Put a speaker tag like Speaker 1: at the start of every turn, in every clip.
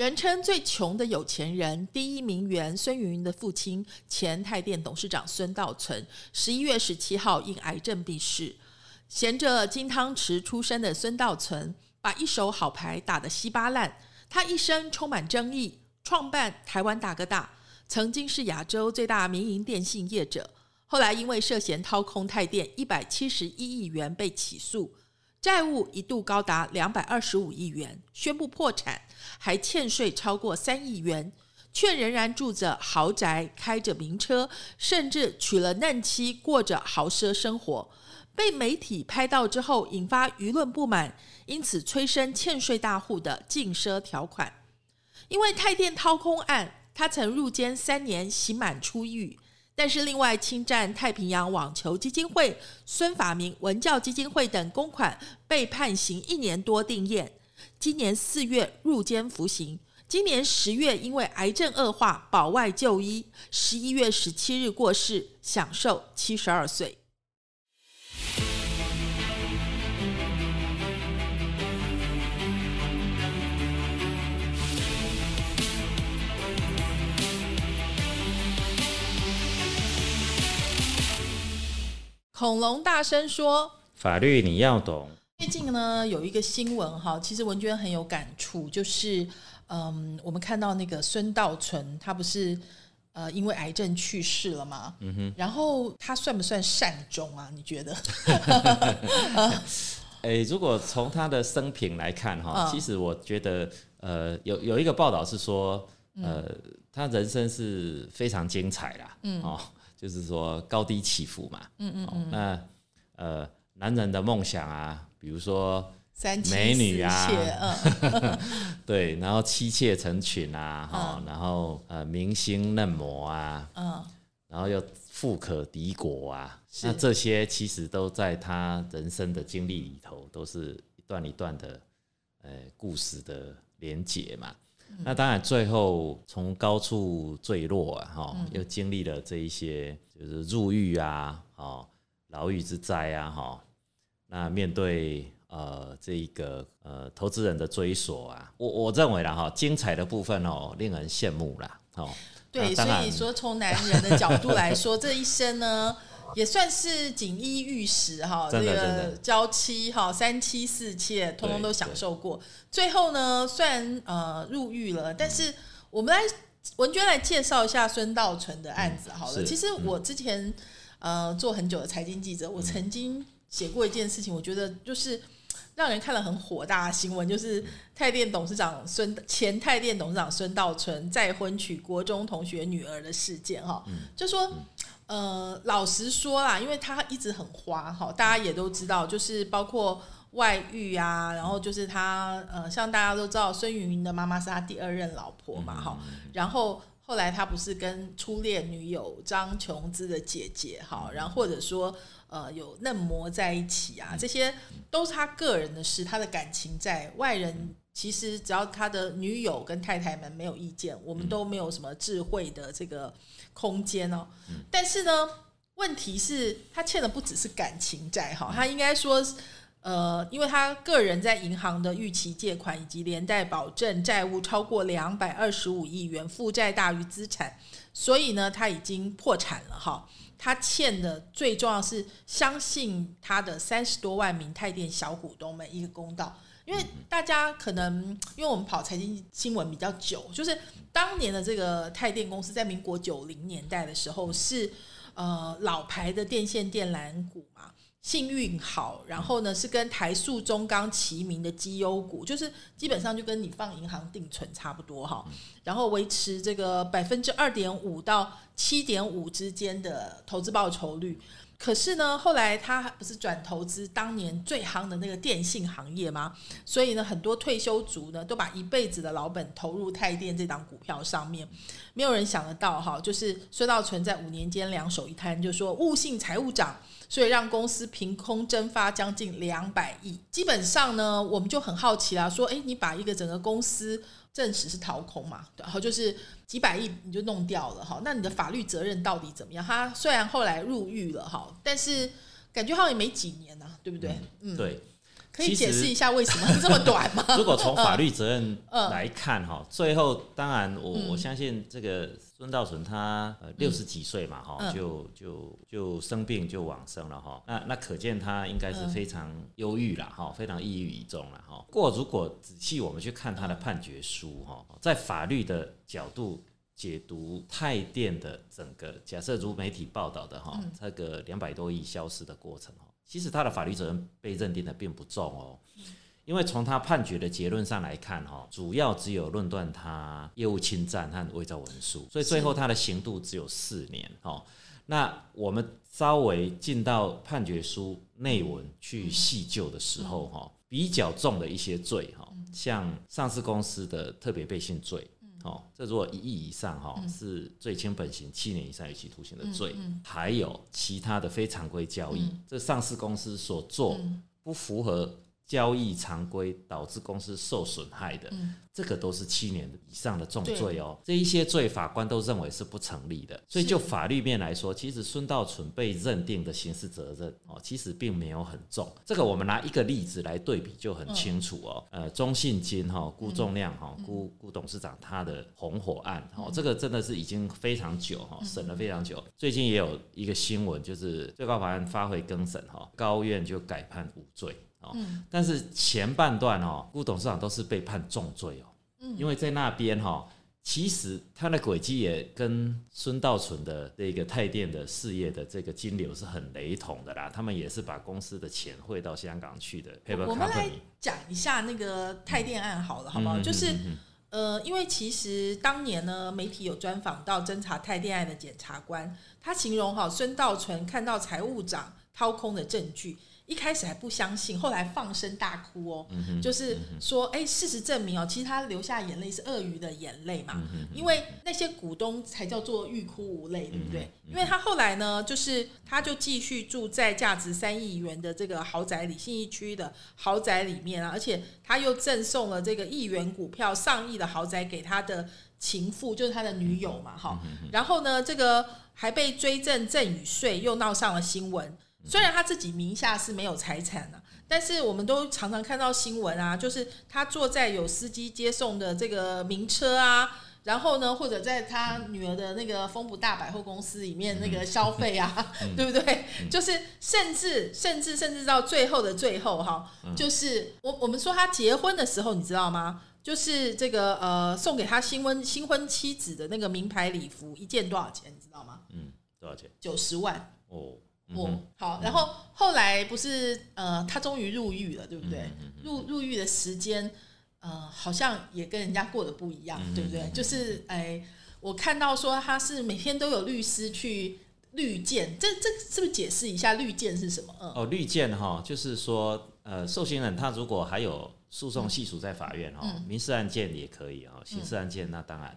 Speaker 1: 人称最穷的有钱人，第一名媛孙云云的父亲，前泰电董事长孙道存，十一月十七号因癌症病逝。衔着金汤匙出生的孙道存，把一手好牌打得稀巴烂。他一生充满争议，创办台湾大哥大，曾经是亚洲最大民营电信业者，后来因为涉嫌掏空泰电一百七十一亿元被起诉。债务一度高达两百二十五亿元，宣布破产，还欠税超过三亿元，却仍然住着豪宅，开着名车，甚至娶了嫩妻，过着豪奢生活。被媒体拍到之后，引发舆论不满，因此催生欠税大户的禁奢条款。因为泰电掏空案，他曾入监三年，刑满出狱。但是，另外侵占太平洋网球基金会、孙法明文教基金会等公款，被判刑一年多定验。今年四月入监服刑，今年十月因为癌症恶化保外就医，十一月十七日过世，享受七十二岁。恐龙大声说：“
Speaker 2: 法律你要懂。”
Speaker 1: 最近呢，有一个新闻哈，其实文娟很有感触，就是嗯，我们看到那个孙道存，他不是呃因为癌症去世了吗？嗯哼。然后他算不算善终啊？你觉得？
Speaker 2: 哎，如果从他的生平来看哈，其实我觉得呃，有有一个报道是说，呃，他人生是非常精彩啦。嗯哦。就是说高低起伏嘛，嗯嗯嗯，那呃男人的梦想啊，比如说美女啊，嗯，对，然后妻妾成群啊，哈，然后呃明星嫩模啊，嗯，然后又富可敌国啊，那这些其实都在他人生的经历里头，都是一段一段的呃故事的连结嘛。那当然，最后从高处坠落啊，哈，又经历了这一些，就是入狱啊，哦，牢狱之灾啊，哈。那面对呃这一个呃投资人的追索啊，我我认为啦，哈，精彩的部分哦，令人羡慕啦，哦。
Speaker 1: 对，所以说从男人的角度来说，这一生呢。也算是锦衣玉食哈，这个娇妻哈，三妻四妾，通通都享受过。最后呢，虽然呃入狱了，但是我们来文娟来介绍一下孙道存的案子好了。其实我之前呃做很久的财经记者，我曾经写过一件事情，我觉得就是让人看了很火大的新闻，就是泰电董事长孙前泰电董事长孙道存再婚娶国中同学女儿的事件哈，就说。呃，老实说啦，因为他一直很花哈，大家也都知道，就是包括外遇啊，然后就是他呃，像大家都知道，孙云云的妈妈是他第二任老婆嘛哈，然后后来他不是跟初恋女友张琼姿的姐姐哈，然后或者说呃有嫩模在一起啊，这些都是他个人的事，他的感情在外人。其实只要他的女友跟太太们没有意见，我们都没有什么智慧的这个空间哦。但是呢，问题是，他欠的不只是感情债哈，他应该说，呃，因为他个人在银行的逾期借款以及连带保证债务超过两百二十五亿元，负债大于资产，所以呢，他已经破产了哈。他欠的最重要是相信他的三十多万名泰电小股东们一个公道。因为大家可能，因为我们跑财经新闻比较久，就是当年的这个泰电公司在民国九零年代的时候是呃老牌的电线电缆股嘛，幸运好，然后呢是跟台塑、中钢齐名的绩优股，就是基本上就跟你放银行定存差不多哈，然后维持这个百分之二点五到七点五之间的投资报酬率。可是呢，后来他不是转投资当年最夯的那个电信行业吗？所以呢，很多退休族呢都把一辈子的老本投入泰电这档股票上面。没有人想得到哈，就是孙道存在五年间两手一摊，就说误信财务长，所以让公司凭空蒸发将近两百亿。基本上呢，我们就很好奇啦，说，哎，你把一个整个公司证实是掏空嘛，然后就是几百亿你就弄掉了哈，那你的法律责任到底怎么样？他虽然后来入狱了哈，但是感觉好像也没几年呐，对不对？
Speaker 2: 嗯，对。
Speaker 1: 可以解释一下为什么这么短吗？
Speaker 2: 如果从法律责任来看哈，最后当然我我相信这个孙道存他呃六十几岁嘛哈，就就就生病就往生了哈，那那可见他应该是非常忧郁了哈，非常抑郁一重了哈。过如果仔细我们去看他的判决书哈，在法律的角度解读泰电的整个假设，如媒体报道的哈，这个两百多亿消失的过程哈。其实他的法律责任被认定的并不重哦，因为从他判决的结论上来看，哈，主要只有论断他业务侵占和伪造文书，所以最后他的刑度只有四年。哦，那我们稍微进到判决书内文去细究的时候，哈，比较重的一些罪，哈，像上市公司的特别背信罪。哦，这如果一亿以上哈，是最轻本刑七年以上有期徒刑的罪，还有其他的非常规交易，这上市公司所做不符合。交易常规导致公司受损害的，这个都是七年以上的重罪哦。这一些罪法官都认为是不成立的，所以就法律面来说，其实孙道存被认定的刑事责任哦，其实并没有很重。这个我们拿一个例子来对比就很清楚哦。呃，中信金哈，辜仲亮哈，辜辜董事长他的红火案哦，这个真的是已经非常久哈，审了非常久。最近也有一个新闻，就是最高法院发回更审哈，高院就改判无罪。哦，但是前半段哦，辜董事长都是被判重罪哦，嗯，因为在那边哈，其实他的轨迹也跟孙道存的这个泰电的事业的这个金流是很雷同的啦，他们也是把公司的钱汇到香港去的。
Speaker 1: 我们来讲一下那个泰电案好了，好不好？就是呃，因为其实当年呢，媒体有专访到侦查泰电案的检察官，他形容哈，孙道存看到财务长掏空的证据。一开始还不相信，后来放声大哭哦，就是说，哎，事实证明哦，其实他流下眼泪是鳄鱼的眼泪嘛，因为那些股东才叫做欲哭无泪，对不对？因为他后来呢，就是他就继续住在价值三亿元的这个豪宅里，信义区的豪宅里面啊，而且他又赠送了这个亿元股票、上亿的豪宅给他的情妇，就是他的女友嘛，哈，然后呢，这个还被追赠赠与税，又闹上了新闻。虽然他自己名下是没有财产的，但是我们都常常看到新闻啊，就是他坐在有司机接送的这个名车啊，然后呢，或者在他女儿的那个丰普大百货公司里面那个消费啊，对不对？就是甚至甚至甚至到最后的最后哈，就是我我们说他结婚的时候，你知道吗？就是这个呃，送给他新婚新婚妻子的那个名牌礼服一件多少钱？你知道吗？
Speaker 2: 嗯，多少钱？
Speaker 1: 九十万哦。哦，好，然后后来不是呃，他终于入狱了，对不对？入入狱的时间，呃，好像也跟人家过得不一样，对不对？就是哎，我看到说他是每天都有律师去绿见，这这是不是解释一下绿见是什么？嗯，
Speaker 2: 哦，绿见哈，就是说呃，受刑人他如果还有诉讼系数在法院哈，民事案件也可以啊，刑事案件那当然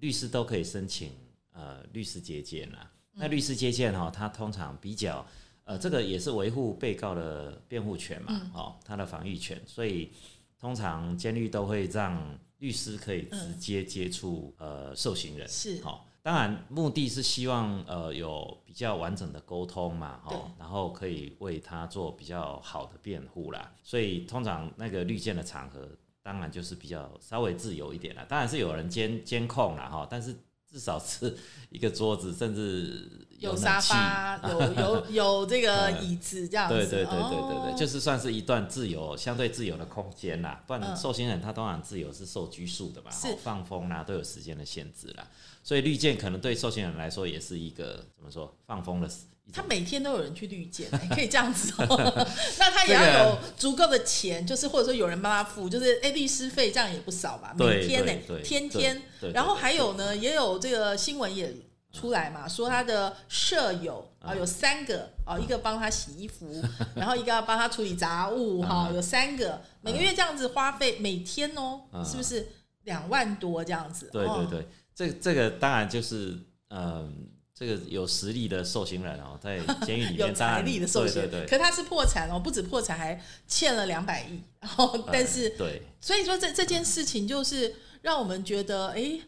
Speaker 2: 律师都可以申请呃律师接见了。那律师接见哈，他通常比较，呃，这个也是维护被告的辩护权嘛，哦，他的防御权，所以通常监狱都会让律师可以直接接触呃受刑人，
Speaker 1: 是，
Speaker 2: 好，当然目的是希望呃有比较完整的沟通嘛，哈，然后可以为他做比较好的辩护啦，所以通常那个律见的场合，当然就是比较稍微自由一点啦，当然是有人监监控啦哈，但是。至少是一个桌子，甚至
Speaker 1: 有沙发，有有 有这个椅子这样子。
Speaker 2: 对对对对对对，就是算是一段自由、相对自由的空间啦。不然受刑人他当然自由是受拘束的嘛，是放风啦，都有时间的限制啦。所以绿箭可能对受刑人来说也是一个怎么说放风的。
Speaker 1: 他每天都有人去绿箭，可以这样子哦。那他也要有足够的钱，就是或者说有人帮他付，就是哎律师费这样也不少吧？每天呢，天天。然后还有呢，也有这个新闻也出来嘛，说他的舍友啊有三个啊，一个帮他洗衣服，然后一个要帮他处理杂物哈，有三个，每个月这样子花费，每天哦，是不是两万多这样子？
Speaker 2: 对对对，这这个当然就是嗯。这个有实力的受刑人哦，在监狱里面
Speaker 1: 有财力的受刑
Speaker 2: 人，
Speaker 1: 可他是破产哦，不止破产，还欠了两百亿。然后，但是，
Speaker 2: 对，
Speaker 1: 所以说这这件事情就是让我们觉得，哎，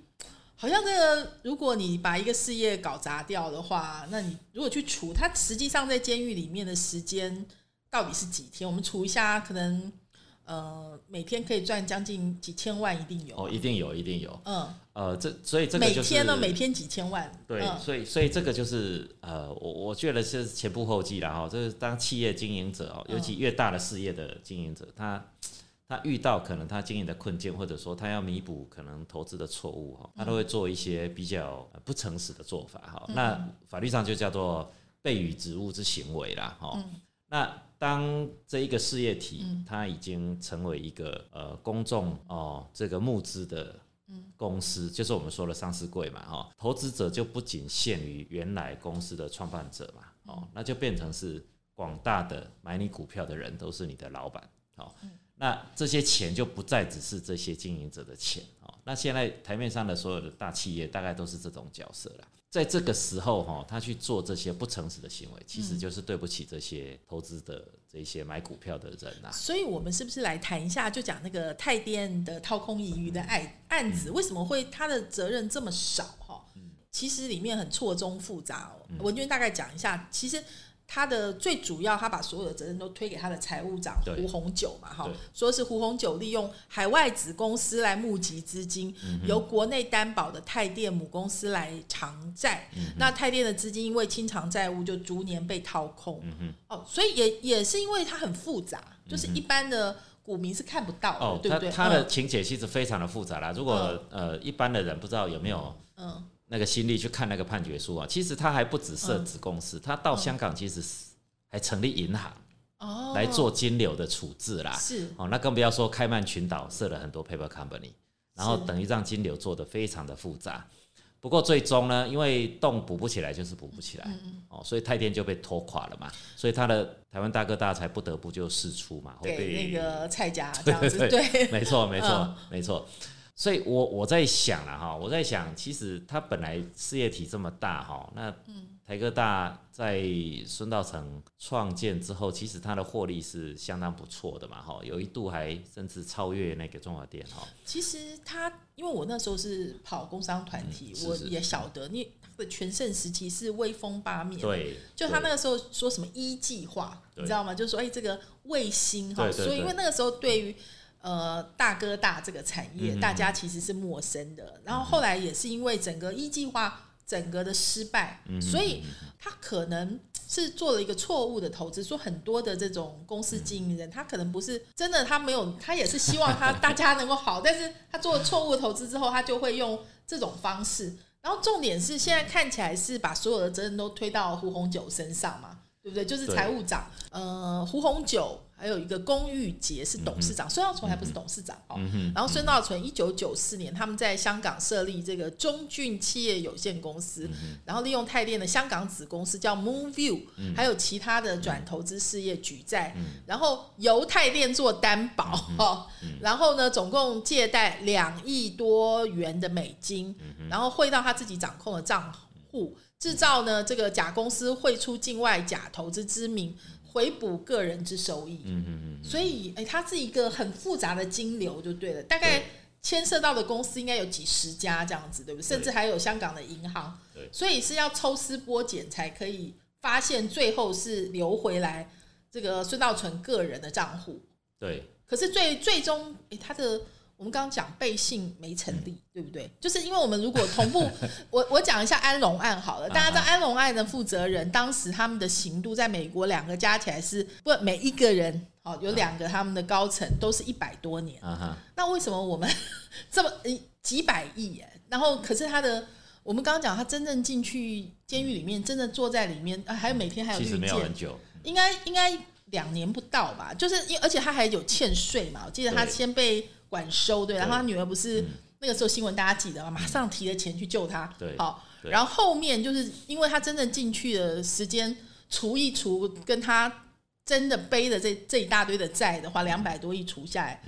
Speaker 1: 好像这个，如果你把一个事业搞砸掉的话，那你如果去除他，实际上在监狱里面的时间到底是几天？我们除一下，可能。呃，每天可以赚将近几千万，一定有
Speaker 2: 哦，一定有，一定有。嗯，呃，这所以这个
Speaker 1: 每天呢，每天几千万。
Speaker 2: 对，所以所以这个就是呃，我我觉得是前仆后继了哈。这是当企业经营者哦，尤其越大的事业的经营者，他他遇到可能他经营的困境，或者说他要弥补可能投资的错误哈，他都会做一些比较不诚实的做法哈。那法律上就叫做被与职务之行为啦哈。那当这一个事业体，它已经成为一个呃公众哦这个募资的公司，就是我们说的上市柜嘛，哈，投资者就不仅限于原来公司的创办者嘛，哦，那就变成是广大的买你股票的人都是你的老板，好，那这些钱就不再只是这些经营者的钱，哦，那现在台面上的所有的大企业大概都是这种角色了。在这个时候，哈，他去做这些不诚实的行为，其实就是对不起这些投资的这些买股票的人呐。
Speaker 1: 所以，我们是不是来谈一下，就讲那个泰电的掏空盈余的案案子，为什么会他的责任这么少？哈，其实里面很错综复杂哦。文娟大概讲一下，其实。他的最主要，他把所有的责任都推给他的财务长胡红九嘛，哈，说是胡红九利用海外子公司来募集资金，由国内担保的泰电母公司来偿债，那泰电的资金因为清偿债务就逐年被掏空，哦，所以也也是因为它很复杂，就是一般的股民是看不到的，对不对？
Speaker 2: 他的情节其实非常的复杂啦，如果呃一般的人不知道有没有，嗯。那个心力去看那个判决书啊，其实他还不止设子公司，他到香港其实是还成立银行哦，来做金流的处置啦。
Speaker 1: 是
Speaker 2: 哦，那更不要说开曼群岛设了很多 paper company，然后等于让金流做的非常的复杂。不过最终呢，因为洞补不起来就是补不起来哦，所以泰电就被拖垮了嘛。所以他的台湾大哥大才不得不就释出嘛，
Speaker 1: 给那个蔡家 这样子。对，
Speaker 2: 没错，没错，没错。所以，我我在想了哈，我在想，其实他本来事业体这么大哈，那台科大在孙道成创建之后，其实它的获利是相当不错的嘛哈，有一度还甚至超越那个中华电哈。
Speaker 1: 其实他，因为我那时候是跑工商团体，我也晓得，你他的全盛时期是威风八面，
Speaker 2: 对，
Speaker 1: 就他那个时候说什么一计划，你知道吗？就说哎，这个卫星哈，所以因为那个时候对于。呃，大哥大这个产业，大家其实是陌生的。然后后来也是因为整个一计划整个的失败，所以他可能是做了一个错误的投资。说很多的这种公司经营人，他可能不是真的，他没有，他也是希望他大家能够好，但是他做了错误的投资之后，他就会用这种方式。然后重点是现在看起来是把所有的责任都推到胡红九身上嘛，对不对？就是财务长，呃，胡红九。还有一个龚玉杰是董事长，孙道存还不是董事长哦。然后孙道存一九九四年他们在香港设立这个中骏企业有限公司，然后利用泰电的香港子公司叫 MoonView，还有其他的转投资事业举债，然后由泰电做担保哈，然后呢总共借贷两亿多元的美金，然后汇到他自己掌控的账户，制造呢这个假公司汇出境外假投资之名。回补个人之收益，嗯嗯嗯，所以哎，它是一个很复杂的金流就对了，大概牵涉到的公司应该有几十家这样子，对不对？甚至还有香港的银行，对，所以是要抽丝剥茧才可以发现，最后是流回来这个孙道存个人的账户，
Speaker 2: 对。
Speaker 1: 可是最最终，哎，他的。我们刚刚讲背信没成立，对不对？就是因为我们如果同步，我我讲一下安龙案好了。大家知道安龙案的负责人，当时他们的刑度在美国两个加起来是不每一个人哦，有两个他们的高层都是一百多年。那为什么我们 这么几百亿耶？然后可是他的，我们刚刚讲他真正进去监狱里面，真的坐在里面啊，还有每天还有
Speaker 2: 其实没有很久，
Speaker 1: 应该应该两年不到吧？就是因而且他还有欠税嘛，我记得他先被。管收对，然后他女儿不是那个时候新闻大家记得吗？马上提了钱去救他。
Speaker 2: 对，
Speaker 1: 好，然后后面就是因为他真正进去的时间除一除，跟他真的背的这这一大堆的债的话，两百多亿除下来，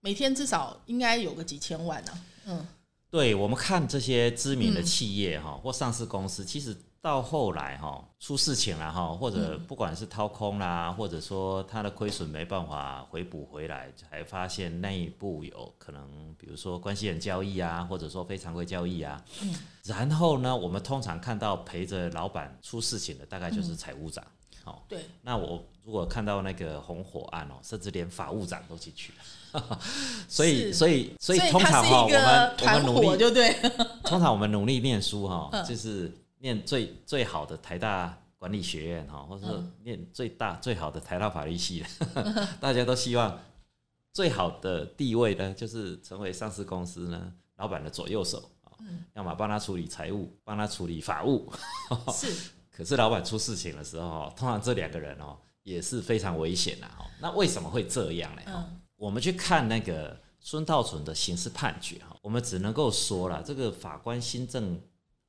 Speaker 1: 每天至少应该有个几千万呢。嗯，
Speaker 2: 对，我们看这些知名的企业哈，或上市公司，其实。到后来哈出事情了哈，或者不管是掏空啦，或者说他的亏损没办法回补回来，才发现内部有可能，比如说关系人交易啊，或者说非常规交易啊。嗯。然后呢，我们通常看到陪着老板出事情的，大概就是财务长。哦。
Speaker 1: 对。
Speaker 2: 那我如果看到那个红火案哦，甚至连法务长都进去了。所以，所以，所以通常哈，我们我们努力
Speaker 1: 就对。
Speaker 2: 通常我们努力念书哈，就是。念最最好的台大管理学院哈，或者说念最大最好的台大法律系的，大家都希望最好的地位呢，就是成为上市公司呢老板的左右手啊，要么帮他处理财务，帮他处理法务。
Speaker 1: 是，
Speaker 2: 可是老板出事情的时候，通常这两个人哦也是非常危险的哈。那为什么会这样呢？我们去看那个孙道存的刑事判决哈，我们只能够说了，这个法官新政。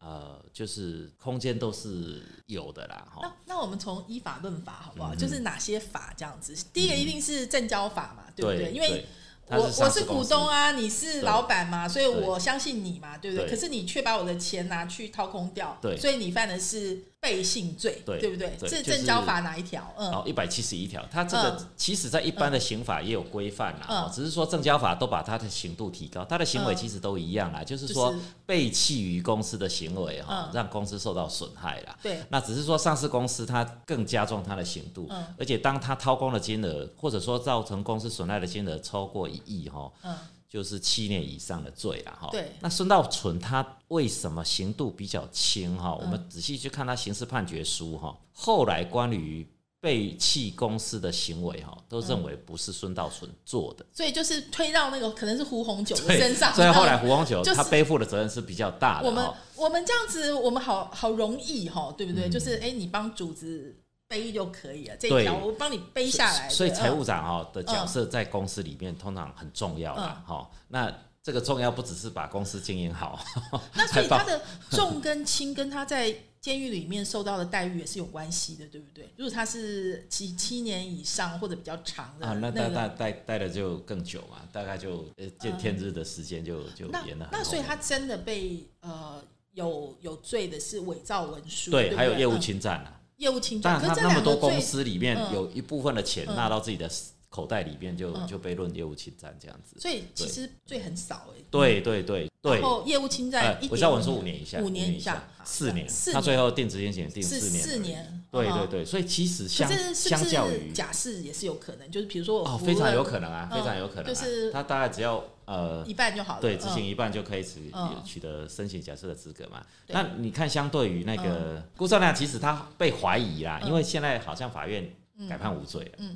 Speaker 2: 呃，就是空间都是有的啦，哈。
Speaker 1: 那那我们从依法论法好不好？就是哪些法这样子？第一个一定是正交法嘛，对不对？因为我我是股东啊，你是老板嘛，所以我相信你嘛，对不对？可是你却把我的钱拿去掏空掉，
Speaker 2: 对，
Speaker 1: 所以你犯的是。背信罪，对不对？是证交法哪一条？嗯，
Speaker 2: 哦，一百七十一条。它这个其实在一般的刑法也有规范啦，只是说证交法都把它的刑度提高，它的行为其实都一样啦，就是说背弃于公司的行为哈，让公司受到损害啦。
Speaker 1: 对，
Speaker 2: 那只是说上市公司它更加重它的刑度，而且当它掏空的金额，或者说造成公司损害的金额超过一亿哈。嗯。就是七年以上的罪了哈。
Speaker 1: 对。
Speaker 2: 那孙道存他为什么刑度比较轻哈？我们仔细去看他刑事判决书哈，后来关于背弃公司的行为哈，都认为不是孙道存做的。
Speaker 1: 所以就是推到那个可能是胡红九的身上。
Speaker 2: 所以后来胡红九他背负的责任是比较大的。
Speaker 1: 我们我们这样子，我们好好容易哈，对不对？就是哎，你帮主子。背就可以了，这条我帮你背下来。
Speaker 2: 所以财务长哈的角色在公司里面通常很重要啦，哈。那这个重要不只是把公司经营好，
Speaker 1: 那所以他的重跟轻跟他在监狱里面受到的待遇也是有关系的，对不对？如果他是七七年以上或者比较长的，啊，
Speaker 2: 那待待待待的就更久嘛，大概就呃见天日的时间就就延了。
Speaker 1: 那所以他真的被呃有有罪的是伪造文书，
Speaker 2: 对，还有业务侵占啊。
Speaker 1: 业务侵占，
Speaker 2: 但他那么多公司里面有一部分的钱纳到自己的口袋里面，就就被论业务侵占这样子。
Speaker 1: 所以其实罪很少哎。
Speaker 2: 对对对对。
Speaker 1: 然后业务侵占，
Speaker 2: 伪造文书五年以下，
Speaker 1: 五年以下，
Speaker 2: 四年。他最后定执行刑定
Speaker 1: 四
Speaker 2: 年。
Speaker 1: 四年。
Speaker 2: 对对对，所以其实相相较于
Speaker 1: 假释也是有可能，就是比如说哦，
Speaker 2: 非常有可能啊，非常有可能。就是他大概只要呃
Speaker 1: 一半就好了，
Speaker 2: 对，执行一半就可以取取得申请假设的资格嘛。那你看，相对于那个辜少亮，其实他被怀疑啦，因为现在好像法院改判无罪了。嗯，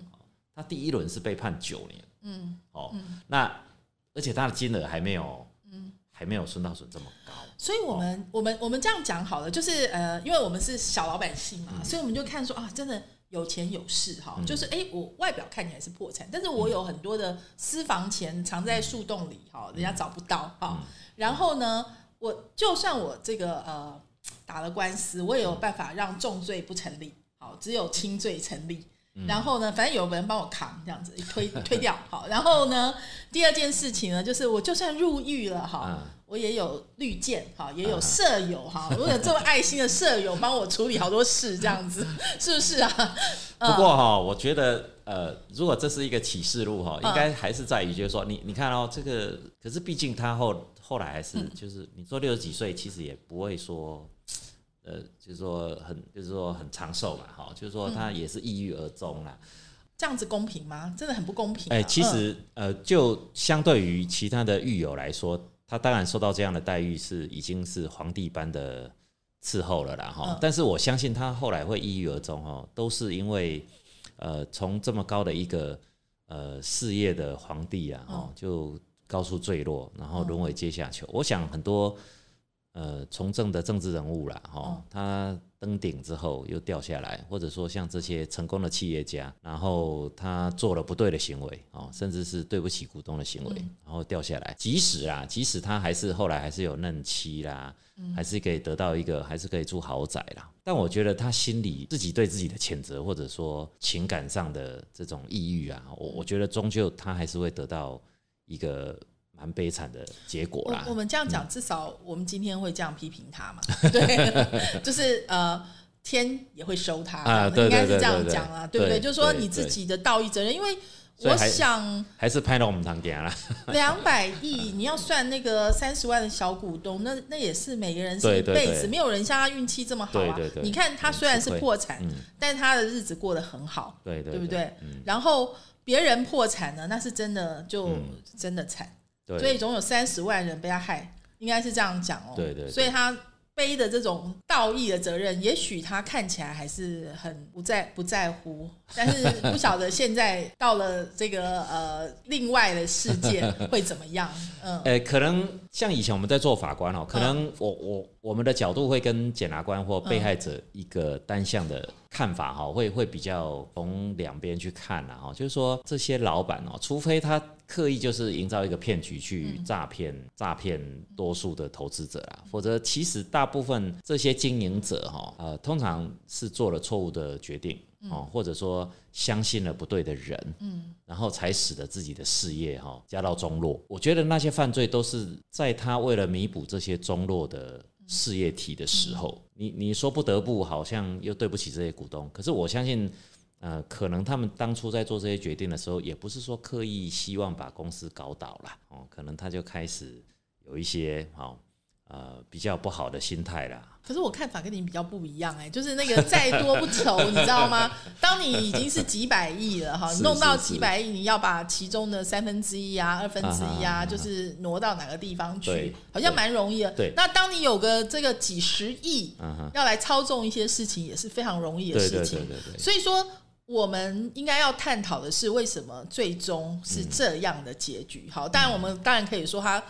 Speaker 2: 他第一轮是被判九年。嗯，哦，那而且他的金额还没有，嗯，还没有孙道存这么高。
Speaker 1: 所以，我们我们我们这样讲好了，就是呃，因为我们是小老百姓嘛，所以我们就看说啊，真的有钱有势哈，就是哎，我外表看起来是破产，但是我有很多的私房钱藏在树洞里哈，人家找不到哈。然后呢，我就算我这个呃打了官司，我也有办法让重罪不成立，好，只有轻罪成立。然后呢，反正有个人帮我扛，这样子一推 推掉好。然后呢，第二件事情呢，就是我就算入狱了哈。我也有绿箭哈，也有舍友哈，我有这么爱心的舍友帮我处理好多事，这样子 是不是啊？
Speaker 2: 不过哈，我觉得呃，如果这是一个启示录哈，应该还是在于就是说，你你看哦，这个可是毕竟他后后来还是就是你说六十几岁，其实也不会说呃，就是说很就是说很长寿嘛哈，就是说他也是抑郁而终啦。
Speaker 1: 这样子公平吗？真的很不公平。
Speaker 2: 哎，其实呃，就相对于其他的狱友来说。他当然受到这样的待遇是已经是皇帝般的伺候了啦哈，但是我相信他后来会抑郁而终哈，都是因为呃从这么高的一个呃事业的皇帝啊哈，就高处坠落，然后沦为阶下囚。我想很多呃从政的政治人物啦哈，他。登顶之后又掉下来，或者说像这些成功的企业家，然后他做了不对的行为哦，甚至是对不起股东的行为，然后掉下来。即使啊，即使他还是后来还是有嫩妻啦，还是可以得到一个，还是可以住豪宅啦。但我觉得他心里自己对自己的谴责，或者说情感上的这种抑郁啊，我我觉得终究他还是会得到一个。蛮悲惨的结果啦。
Speaker 1: 我们这样讲，至少我们今天会这样批评他嘛？对，就是呃，天也会收他啊，应该是这样讲啊，对不对？就是说你自己的道义责任，因为我想
Speaker 2: 还是拍到我们堂点了。
Speaker 1: 两百亿，你要算那个三十万的小股东，那那也是每个人是一辈子，没有人像他运气这么好啊。你看他虽然是破产，但他的日子过得很好，
Speaker 2: 对
Speaker 1: 对不对？然后别人破产了，那是真的就真的惨。所以总有三十万人被他害，应该是这样讲哦。
Speaker 2: 对对。
Speaker 1: 所以他背的这种道义的责任，也许他看起来还是很不在不在乎，但是不晓得现在到了这个呃另外的世界 会怎么样。嗯。
Speaker 2: 呃，可能像以前我们在做法官哦，可能我我我们的角度会跟检察官或被害者一个单向的看法哈，会会比较从两边去看了哈，就是说这些老板哦，除非他。刻意就是营造一个骗局去诈骗诈骗多数的投资者啦，否则其实大部分这些经营者哈呃通常是做了错误的决定哦，或者说相信了不对的人，嗯，然后才使得自己的事业哈家道中落。我觉得那些犯罪都是在他为了弥补这些中落的事业体的时候，你你说不得不好像又对不起这些股东，可是我相信。呃，可能他们当初在做这些决定的时候，也不是说刻意希望把公司搞倒了哦，可能他就开始有一些好呃比较不好的心态啦。
Speaker 1: 可是我看法跟你比较不一样哎，就是那个再多不愁，你知道吗？当你已经是几百亿了哈，弄到几百亿，你要把其中的三分之一啊、二分之一啊，就是挪到哪个地方去，好像蛮容易的。
Speaker 2: 对。
Speaker 1: 那当你有个这个几十亿，要来操纵一些事情，也是非常容易的事情。
Speaker 2: 对对对对。
Speaker 1: 所以说。我们应该要探讨的是，为什么最终是这样的结局？好，当然我们当然可以说他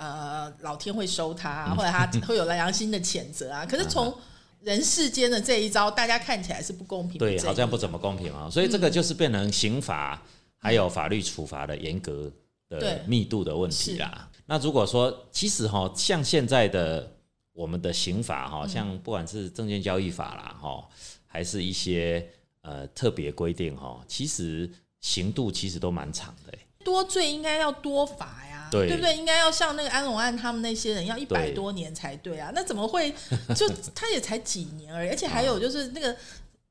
Speaker 1: 呃，老天会收他，或者他会有良心的谴责啊。可是从人世间的这一招，大家看起来是不公平，
Speaker 2: 对，好像不怎么公平啊。所以这个就是变成刑法还有法律处罚的严格的密度的问题啦。那如果说其实哈，像现在的我们的刑法哈，像不管是证券交易法啦哈，还是一些。呃，特别规定哈，其实刑度其实都蛮长的。
Speaker 1: 多罪应该要多罚呀，对不对？应该要像那个安龙案他们那些人要一百多年才对啊。那怎么会？就他也才几年而已，而且还有就是那个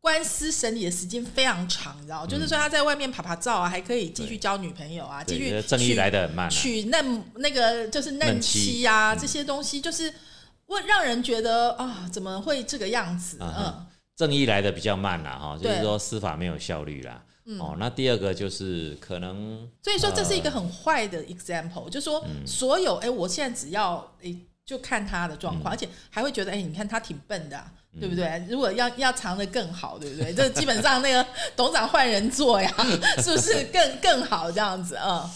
Speaker 1: 官司审理的时间非常长，你知道？就是说他在外面拍拍照啊，还可以继续交女朋友啊，继续
Speaker 2: 正义来的很慢，
Speaker 1: 娶嫩那个就是嫩妻啊，这些东西就是会让人觉得啊，怎么会这个样子？嗯。
Speaker 2: 正义来的比较慢啦，哈，就是说司法没有效率啦。哦，那第二个就是可能，
Speaker 1: 所以说这是一个很坏的 example，就说所有哎，我现在只要哎就看他的状况，而且还会觉得哎，你看他挺笨的，对不对？如果要要藏的更好，对不对？这基本上那个董事长换人做呀，是不是更更好这样子啊？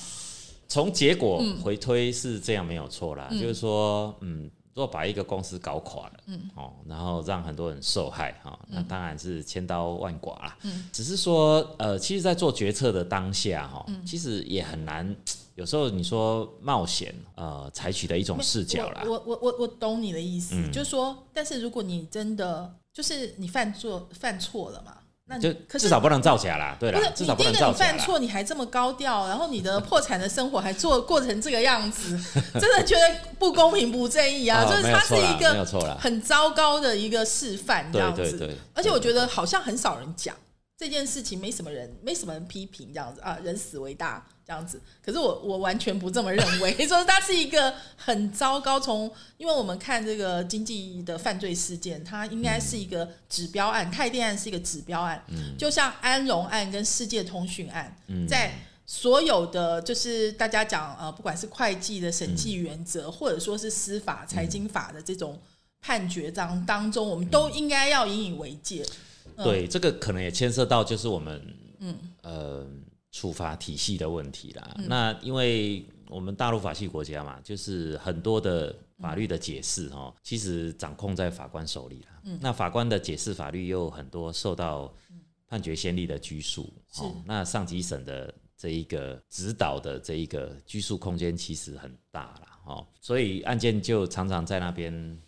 Speaker 2: 从结果回推是这样没有错啦，就是说嗯。如果把一个公司搞垮了，嗯，哦，然后让很多人受害，哈，那当然是千刀万剐啦。嗯，只是说，呃，其实，在做决策的当下，哈，其实也很难。有时候你说冒险，呃，采取的一种视角啦。
Speaker 1: 我我我我懂你的意思，就是说，但是如果你真的就是你犯错犯错了嘛。那
Speaker 2: 就至少不能造假啦，对啦，至少不能造假。
Speaker 1: 你犯错，你还这么高调，然后你的破产的生活还做过成这个样子，真的觉得不公平、不正义啊！就是它是一个很糟糕的一个示范，这样子。而且我觉得好像很少人讲这件事情，没什么人，没什么人批评这样子啊，人死为大。这样子，可是我我完全不这么认为，说 它是一个很糟糕。从因为我们看这个经济的犯罪事件，它应该是一个指标案，泰电案是一个指标案，就像安荣案跟世界通讯案，在所有的就是大家讲呃，不管是会计的审计原则，或者说是司法财经法的这种判决章当中，我们都应该要引以为戒。
Speaker 2: 对，这个可能也牵涉到就是我们嗯呃。处罚体系的问题啦，那因为我们大陆法系国家嘛，就是很多的法律的解释哦，其实掌控在法官手里啦。嗯，那法官的解释法律又很多受到判决先例的拘束。哦，那上级审的这一个指导的这一个拘束空间其实很大啦。哦，所以案件就常常在那边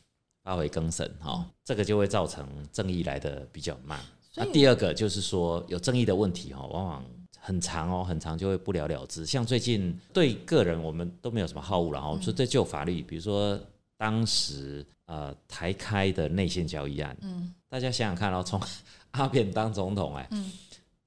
Speaker 2: 发回更审。哈，这个就会造成正义来的比较慢。那第二个就是说有争议的问题哈，往往。很长哦，很长就会不了了之。像最近对个人我们都没有什么好恶了哈，说这旧法律，比如说当时呃台开的内线交易案，嗯，大家想想看哦，从 阿扁当总统哎，嗯，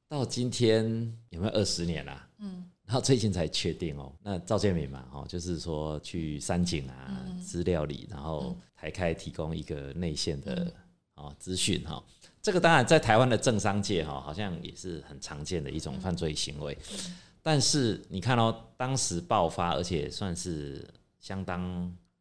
Speaker 2: 到今天有没有二十年啦？嗯，然后最近才确定哦，那赵建明嘛，哦，就是说去山景啊资料里，然后台开提供一个内线的哦资讯哈。这个当然在台湾的政商界哈，好像也是很常见的一种犯罪行为。但是你看哦，当时爆发，而且算是相当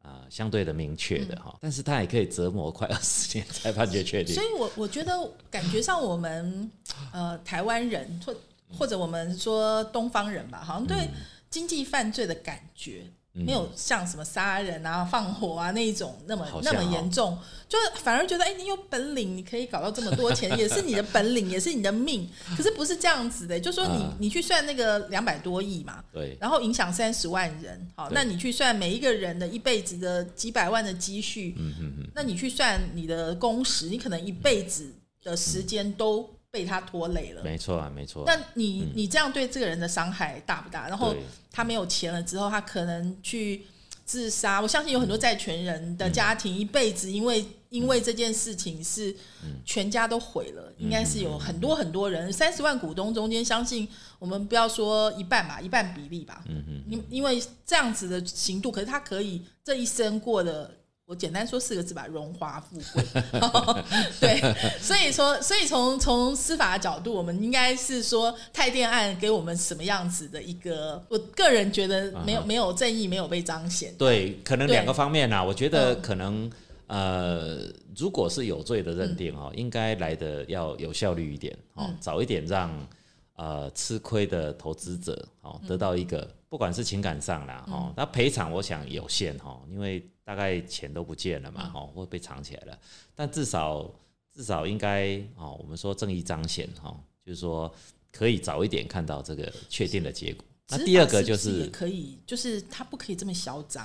Speaker 2: 啊相对的明确的哈。但是他也可以折磨快二十年才判决确定。
Speaker 1: 所以我我觉得感觉上我们呃台湾人或或者我们说东方人吧，好像对经济犯罪的感觉。没有像什么杀人啊、放火啊那一种那么那么严重，就反而觉得哎，你有本领，你可以搞到这么多钱，也是你的本领，也是你的命。可是不是这样子的，就说你你去算那个两百多亿嘛，
Speaker 2: 对，
Speaker 1: 然后影响三十万人，好，那你去算每一个人的一辈子的几百万的积蓄，嗯嗯嗯，那你去算你的工时，你可能一辈子的时间都。被他拖累了，
Speaker 2: 没错啊，没错。
Speaker 1: 那你你这样对这个人的伤害大不大？然后他没有钱了之后，他可能去自杀。我相信有很多债权人的家庭一辈子因为因为这件事情是全家都毁了，应该是有很多很多人。三十万股东中间，相信我们不要说一半吧，一半比例吧。嗯嗯。因因为这样子的刑度，可是他可以这一生过的。我简单说四个字吧，荣华富贵。对，所以说，所以从从司法的角度，我们应该是说，泰电案给我们什么样子的一个？我个人觉得没有没有正义没有被彰显。
Speaker 2: 对，可能两个方面呐。我觉得可能呃，如果是有罪的认定哦，应该来的要有效率一点哦，早一点让呃吃亏的投资者哦得到一个，不管是情感上啦哦，那赔偿我想有限哈，因为。大概钱都不见了嘛，哦，或被藏起来了，但至少至少应该哦，我们说正义彰显哈，就是说可以早一点看到这个确定的结果。那第二个就是
Speaker 1: 可以，就是他不可以这么嚣张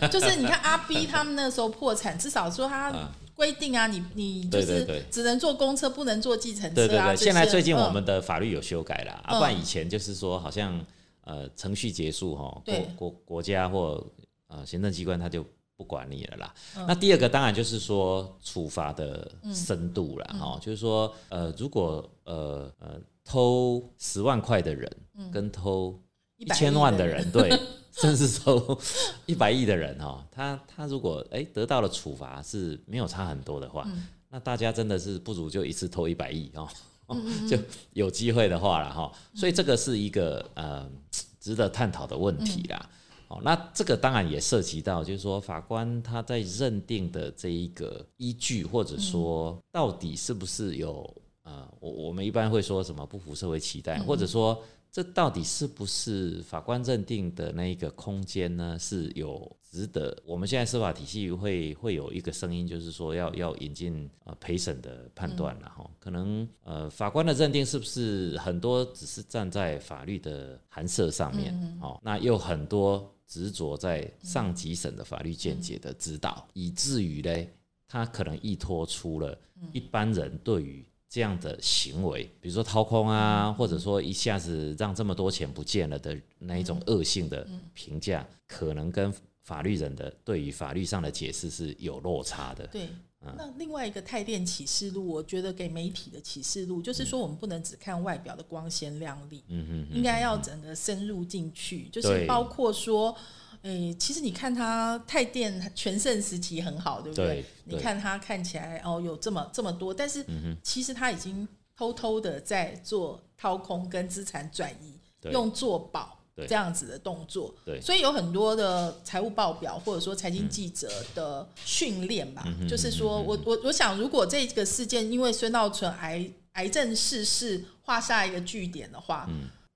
Speaker 1: 啊，就是你看阿 B 他们那时候破产，至少说他规定啊，你你就是只能坐公车，不能坐计程车。
Speaker 2: 对对对，现在最近我们的法律有修改了，啊，不然以前就是说好像呃程序结束哈，国国国家或呃行政机关他就。不管你了啦。那第二个当然就是说处罚的深度了哈，就是说呃，如果呃呃偷十万块的人跟偷一千万的人，对，甚至偷一百亿的人哈，他他如果哎得到了处罚是没有差很多的话，那大家真的是不如就一次偷一百亿哦，就有机会的话了哈。所以这个是一个呃值得探讨的问题啦。那这个当然也涉及到，就是说法官他在认定的这一个依据，或者说到底是不是有呃，我我们一般会说什么不符社会期待，或者说这到底是不是法官认定的那一个空间呢？是有值得？我们现在司法体系会会有一个声音，就是说要要引进呃陪审的判断了哈。可能呃法官的认定是不是很多只是站在法律的函涉上面？哦，那又很多。执着在上级省的法律见解的指导，以至于呢，他可能依托出了一般人对于这样的行为，比如说掏空啊，或者说一下子让这么多钱不见了的那一种恶性的评价，可能跟法律人的对于法律上的解释是有落差的。
Speaker 1: 对。那另外一个泰电启示录，我觉得给媒体的启示录，就是说我们不能只看外表的光鲜亮丽，嗯嗯应该要整个深入进去，就是包括说，诶，其实你看他泰电全盛时期很好，对不对？你看他看起来哦有这么这么多，但是其实他已经偷偷的在做掏空跟资产转移，用做保。这样子的动作，
Speaker 2: 对，
Speaker 1: 所以有很多的财务报表或者说财经记者的训练吧，就是说我我我想，如果这个事件因为孙道存癌癌症逝世画下一个句点的话，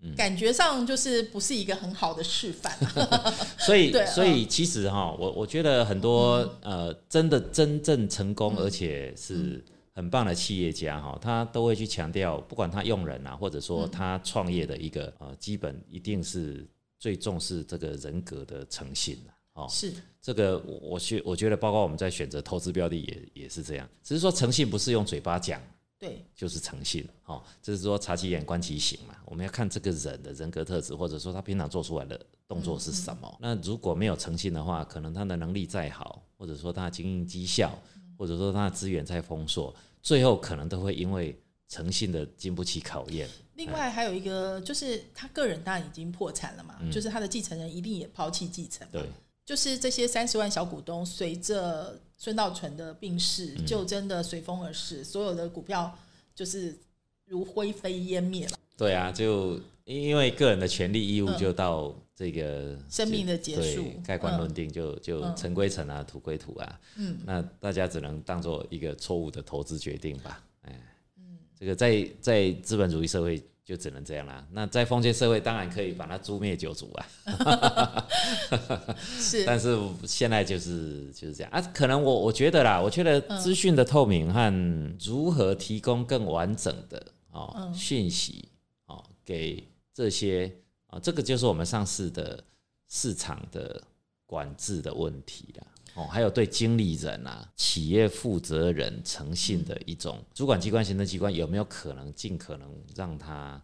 Speaker 1: 嗯，感觉上就是不是一个很好的示范。
Speaker 2: 所以，所以其实哈，我我觉得很多呃，真的真正成功而且是很棒的企业家哈，他都会去强调，不管他用人啊，或者说他创业的一个呃基本，一定是最重视这个人格的诚信的。哦，
Speaker 1: 是
Speaker 2: 这个，我觉我觉得，包括我们在选择投资标的也也是这样，只是说诚信不是用嘴巴讲，
Speaker 1: 对，
Speaker 2: 就是诚信。哦，就是说察其言观其行嘛，我们要看这个人的人格特质，或者说他平常做出来的动作是什么。那如果没有诚信的话，可能他的能力再好，或者说他的经营绩效，或者说他的资源在封锁，最后可能都会因为诚信的经不起考验。
Speaker 1: 另外还有一个就是他个人当然已经破产了嘛，就是他的继承人一定也抛弃继承。
Speaker 2: 对。
Speaker 1: 就是这些三十万小股东，随着孙道存的病逝，就真的随风而逝，所有的股票就是如灰飞烟灭了。
Speaker 2: 对啊，就因为个人的权利义务就到这个
Speaker 1: 生命的结束，
Speaker 2: 盖棺论定，就就尘归尘啊，土归土啊。嗯，那大家只能当做一个错误的投资决定吧。哎，嗯，这个在在资本主义社会。就只能这样啦。那在封建社会，当然可以把它诛灭九族啊。
Speaker 1: 是，
Speaker 2: 但是现在就是就是这样啊。可能我我觉得啦，我觉得资讯的透明和如何提供更完整的哦讯息哦给这些啊，这个就是我们上市的市场的管制的问题了。哦，还有对经理人啊、企业负责人诚信的一种主管机关、行政机关有没有可能尽可能让它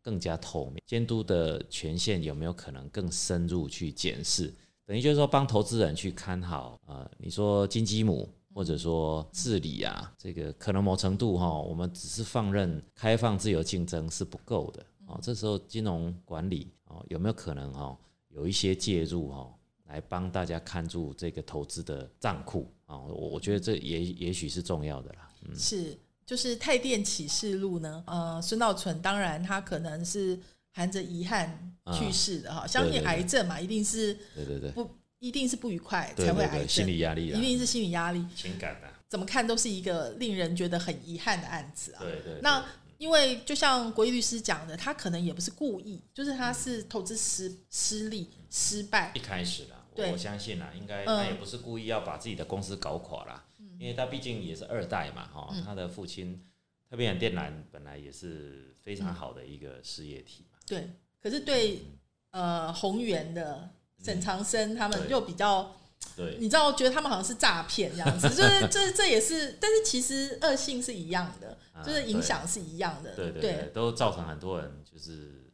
Speaker 2: 更加透明？监督的权限有没有可能更深入去检视？等于就是说，帮投资人去看好呃，你说金鸡母或者说治理啊，这个可能某程度哈，我们只是放任开放自由竞争是不够的哦。这时候金融管理哦，有没有可能哈有一些介入哈？来帮大家看住这个投资的账库啊，我我觉得这也也许是重要的啦。
Speaker 1: 嗯，是，就是泰电启示录呢，呃，孙道存当然他可能是含着遗憾去世的哈，相信癌症嘛，一定是
Speaker 2: 对对对，
Speaker 1: 不一定是不愉快才会癌症，
Speaker 2: 心理压力，
Speaker 1: 一定是心理压力，
Speaker 2: 情感啊，
Speaker 1: 怎么看都是一个令人觉得很遗憾的案子啊。
Speaker 2: 对对，
Speaker 1: 那因为就像国义律师讲的，他可能也不是故意，就是他是投资失失利失败
Speaker 2: 一开始啦。我相信啦，应该他也不是故意要把自己的公司搞垮啦，因为他毕竟也是二代嘛，哈，他的父亲特别电缆本来也是非常好的一个事业体嘛。
Speaker 1: 对，可是对呃宏源的沈长生他们又比较，
Speaker 2: 对，
Speaker 1: 你知道，我觉得他们好像是诈骗这样子，就是这 这也是，但是其实恶性是一样的，就是影响是一样的，
Speaker 2: 对。对对，都造成很多人就是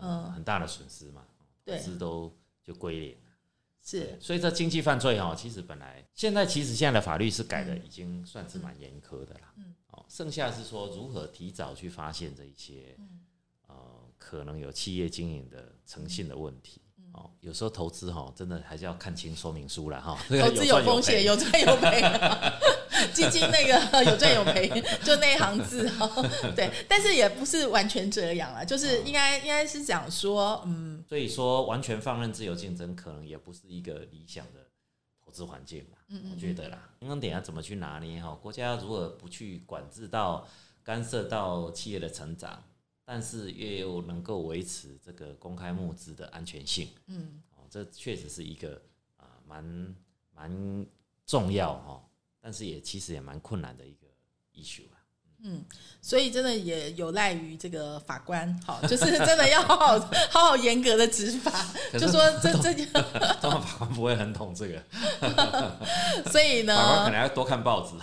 Speaker 2: 嗯。很大的损失嘛，
Speaker 1: 对，
Speaker 2: 是都就归零。
Speaker 1: 是，
Speaker 2: 所以这经济犯罪哈，其实本来现在其实现在的法律是改的，已经算是蛮严苛的啦。嗯，哦，剩下是说如何提早去发现这一些，呃，可能有企业经营的诚信的问题。哦，有时候投资哈，真的还是要看清说明书了哈。
Speaker 1: 投资有风险，有赚有赔。基金那个 有赚有赔，就那一行字哈。对，但是也不是完全这样啊，就是应该应该是讲说，嗯，
Speaker 2: 所以说完全放任自由竞争，可能也不是一个理想的投资环境吧。嗯我觉得啦，刚刚点要怎么去拿捏哈？国家如果不去管制到干涉到企业的成长，但是又能够维持这个公开募资的安全性？嗯，哦，这确实是一个啊，蛮蛮重要哈。但是也其实也蛮困难的一个 issue 啊。
Speaker 1: 嗯，所以真的也有赖于这个法官，好，就是真的要好 好好好严格的执法，就说这 这，
Speaker 2: 当然法官不会很懂这个，
Speaker 1: 所以呢，
Speaker 2: 法官可能要多看报纸。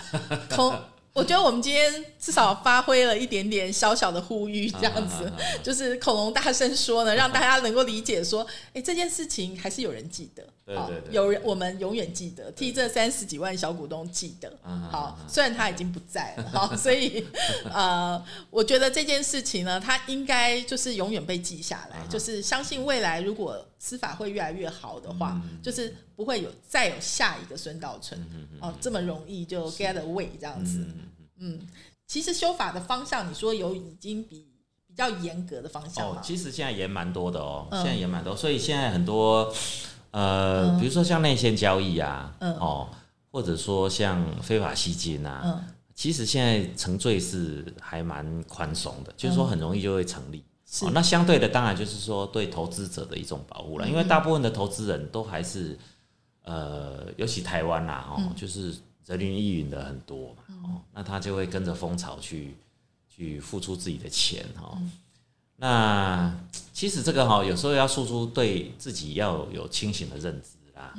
Speaker 1: 我觉得我们今天至少发挥了一点点小小的呼吁，这样子，就是恐龙大声说呢，让大家能够理解说，哎，这件事情还是有人记得，
Speaker 2: 好，
Speaker 1: 有人我们永远记得，替这三十几万小股东记得，好，虽然他已经不在了，好，所以呃，我觉得这件事情呢，他应该就是永远被记下来，就是相信未来如果司法会越来越好的话，就是不会有再有下一个孙道存哦这么容易就 get away 这样子。嗯，其实修法的方向，你说有已经比比较严格的方向
Speaker 2: 哦，其实现在也蛮多的哦，现在也蛮多，所以现在很多呃，比如说像内线交易啊，哦，或者说像非法吸金啊，其实现在成罪是还蛮宽松的，就是说很容易就会成立。哦，那相对的当然就是说对投资者的一种保护了，因为大部分的投资人都还是呃，尤其台湾啦，哦，就是人云亦云的很多嘛，哦，那他就会跟着风潮去去付出自己的钱哈。那其实这个哈，有时候要输出对自己要有清醒的认知啦，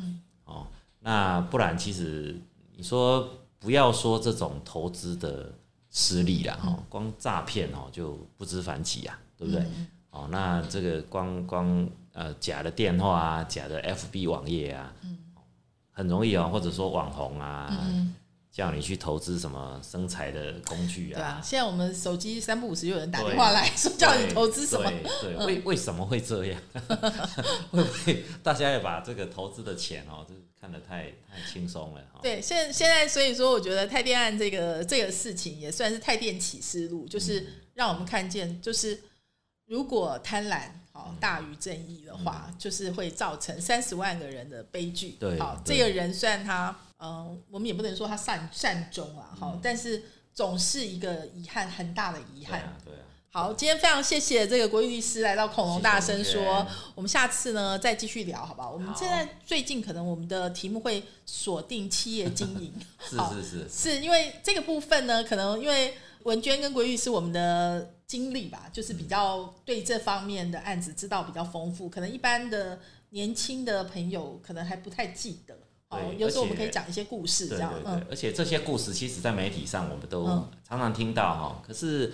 Speaker 2: 哦，那不然其实你说不要说这种投资的失利啦，哈，光诈骗哦就不知反几呀。对不对？哦，那这个光光呃假的电话啊，假的 FB 网页啊，很容易哦，或者说网红啊，叫你去投资什么生财的工具啊。
Speaker 1: 对啊，现在我们手机三不五时有人打电话来说叫你投资什么？
Speaker 2: 对，为为什么会这样？会不会大家要把这个投资的钱哦，就是看得太太轻松了？
Speaker 1: 对，现现在所以说，我觉得泰电案这个这个事情也算是泰电启示录，就是让我们看见，就是。如果贪婪好大于正义的话，就是会造成三十万个人的悲剧。
Speaker 2: 对，
Speaker 1: 好，这个人虽然他，嗯，我们也不能说他善善终啊，好，但是总是一个遗憾，很大的遗憾。
Speaker 2: 对啊。
Speaker 1: 好，今天非常谢谢这个国玉律师来到恐龙大声说，我们下次呢再继续聊，好不好？我们现在最近可能我们的题目会锁定企业经营。
Speaker 2: 是是是。
Speaker 1: 是因为这个部分呢，可能因为文娟跟国玉是我们的。经历吧，就是比较对这方面的案子知道比较丰富，可能一般的年轻的朋友可能还不太记得。哦，有时候我们可以讲一些故事，这样。
Speaker 2: 嗯，而且这些故事其实，在媒体上我们都常常听到哈。可是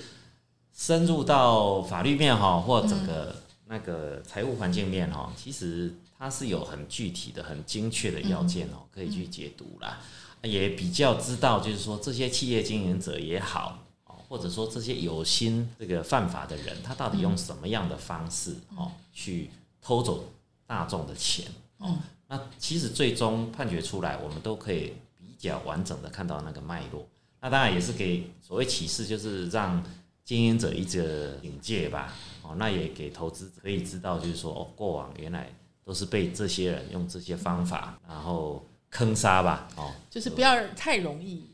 Speaker 2: 深入到法律面哈，或整个那个财务环境面哈，其实它是有很具体的、很精确的要件哦，可以去解读啦。也比较知道，就是说这些企业经营者也好。或者说这些有心这个犯法的人，他到底用什么样的方式哦去偷走大众的钱？哦，那其实最终判决出来，我们都可以比较完整的看到那个脉络。那当然也是给所谓启示，就是让经营者一个警戒吧。哦，那也给投资者可以知道，就是说哦，过往原来都是被这些人用这些方法，然后坑杀吧。哦，
Speaker 1: 就是不要太容易，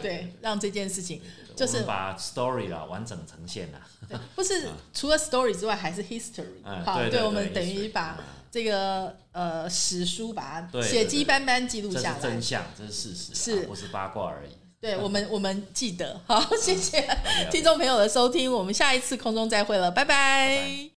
Speaker 1: 对，让这件事情。就是
Speaker 2: 把 story 啦完整呈现了，
Speaker 1: 不是 除了 story 之外还是 history，
Speaker 2: 好，
Speaker 1: 对，我们等于把这个呃史书把它血迹斑斑记录下来，
Speaker 2: 真相，这是事实，
Speaker 1: 是。
Speaker 2: 不是八卦而已？
Speaker 1: 对 我们，我们记得，好，谢谢听众朋友的收听，我们下一次空中再会了，拜拜。